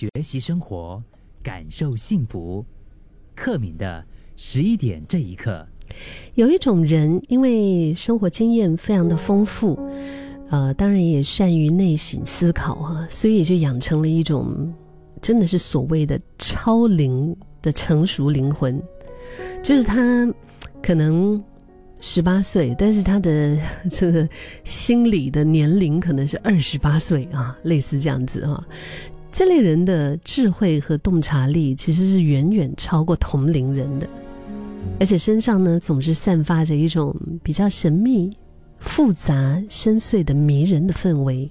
学习生活，感受幸福。克敏的十一点这一刻，有一种人，因为生活经验非常的丰富，呃，当然也善于内省思考啊，所以就养成了一种真的是所谓的超龄的成熟灵魂，就是他可能。十八岁，但是他的 这个心理的年龄可能是二十八岁啊，类似这样子啊。这类人的智慧和洞察力其实是远远超过同龄人的，而且身上呢总是散发着一种比较神秘、复杂、深邃的迷人的氛围。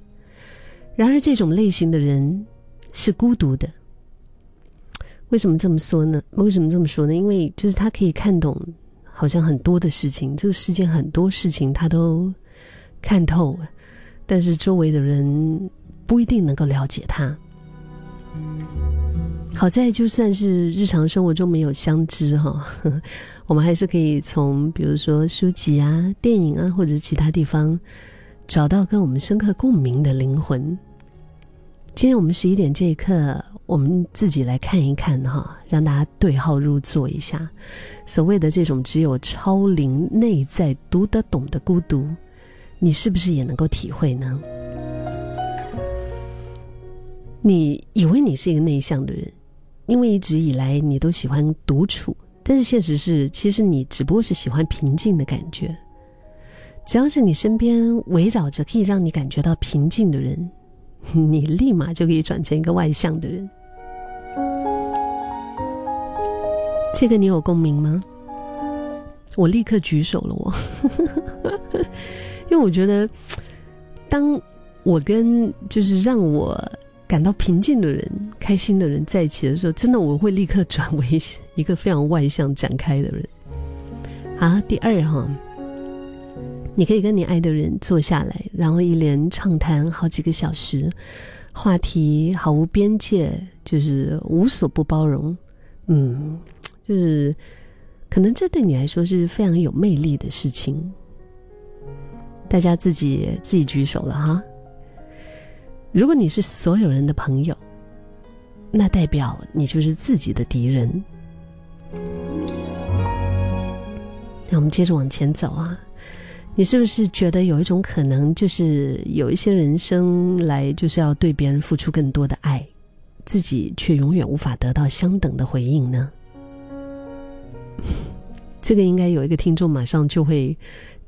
然而，这种类型的人是孤独的。为什么这么说呢？为什么这么说呢？因为就是他可以看懂。好像很多的事情，这个世界很多事情他都看透了，但是周围的人不一定能够了解他。好在就算是日常生活中没有相知哈，我们还是可以从比如说书籍啊、电影啊或者其他地方找到跟我们深刻共鸣的灵魂。今天我们十一点这一刻。我们自己来看一看哈，让大家对号入座一下。所谓的这种只有超龄内在读得懂的孤独，你是不是也能够体会呢？你以为你是一个内向的人，因为一直以来你都喜欢独处，但是现实是，其实你只不过是喜欢平静的感觉。只要是你身边围绕着可以让你感觉到平静的人，你立马就可以转成一个外向的人。这个你有共鸣吗？我立刻举手了，我，因为我觉得，当我跟就是让我感到平静的人、开心的人在一起的时候，真的我会立刻转为一个非常外向、展开的人。好，第二哈，你可以跟你爱的人坐下来，然后一连畅谈好几个小时，话题毫无边界，就是无所不包容，嗯。就是，可能这对你来说是非常有魅力的事情。大家自己自己举手了哈。如果你是所有人的朋友，那代表你就是自己的敌人。那我们接着往前走啊，你是不是觉得有一种可能，就是有一些人生来就是要对别人付出更多的爱，自己却永远无法得到相等的回应呢？这个应该有一个听众马上就会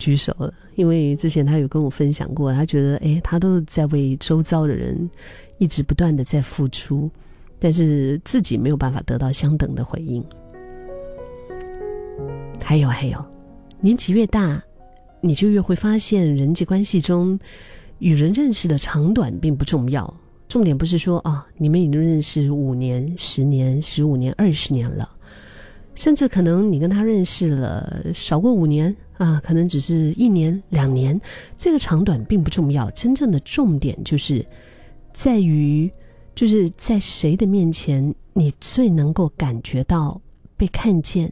举手了，因为之前他有跟我分享过，他觉得哎，他都在为周遭的人一直不断的在付出，但是自己没有办法得到相等的回应。还有还有，年纪越大，你就越会发现人际关系中与人认识的长短并不重要，重点不是说啊，你们已经认识五年、十年、十五年、二十年了。甚至可能你跟他认识了少过五年啊，可能只是一年两年，这个长短并不重要。真正的重点就是在于，就是在谁的面前，你最能够感觉到被看见、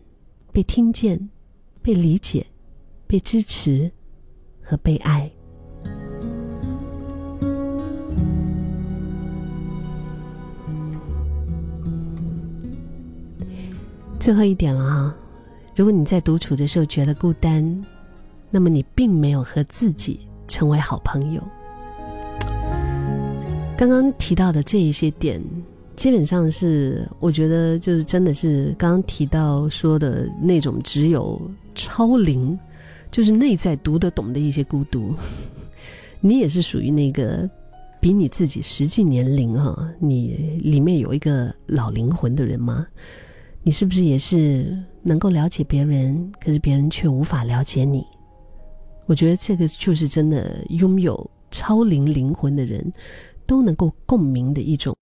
被听见、被理解、被支持和被爱。最后一点了哈，如果你在独处的时候觉得孤单，那么你并没有和自己成为好朋友。刚刚提到的这一些点，基本上是我觉得就是真的是刚刚提到说的那种只有超龄，就是内在读得懂的一些孤独。你也是属于那个比你自己实际年龄哈，你里面有一个老灵魂的人吗？你是不是也是能够了解别人，可是别人却无法了解你？我觉得这个就是真的拥有超灵灵魂的人都能够共鸣的一种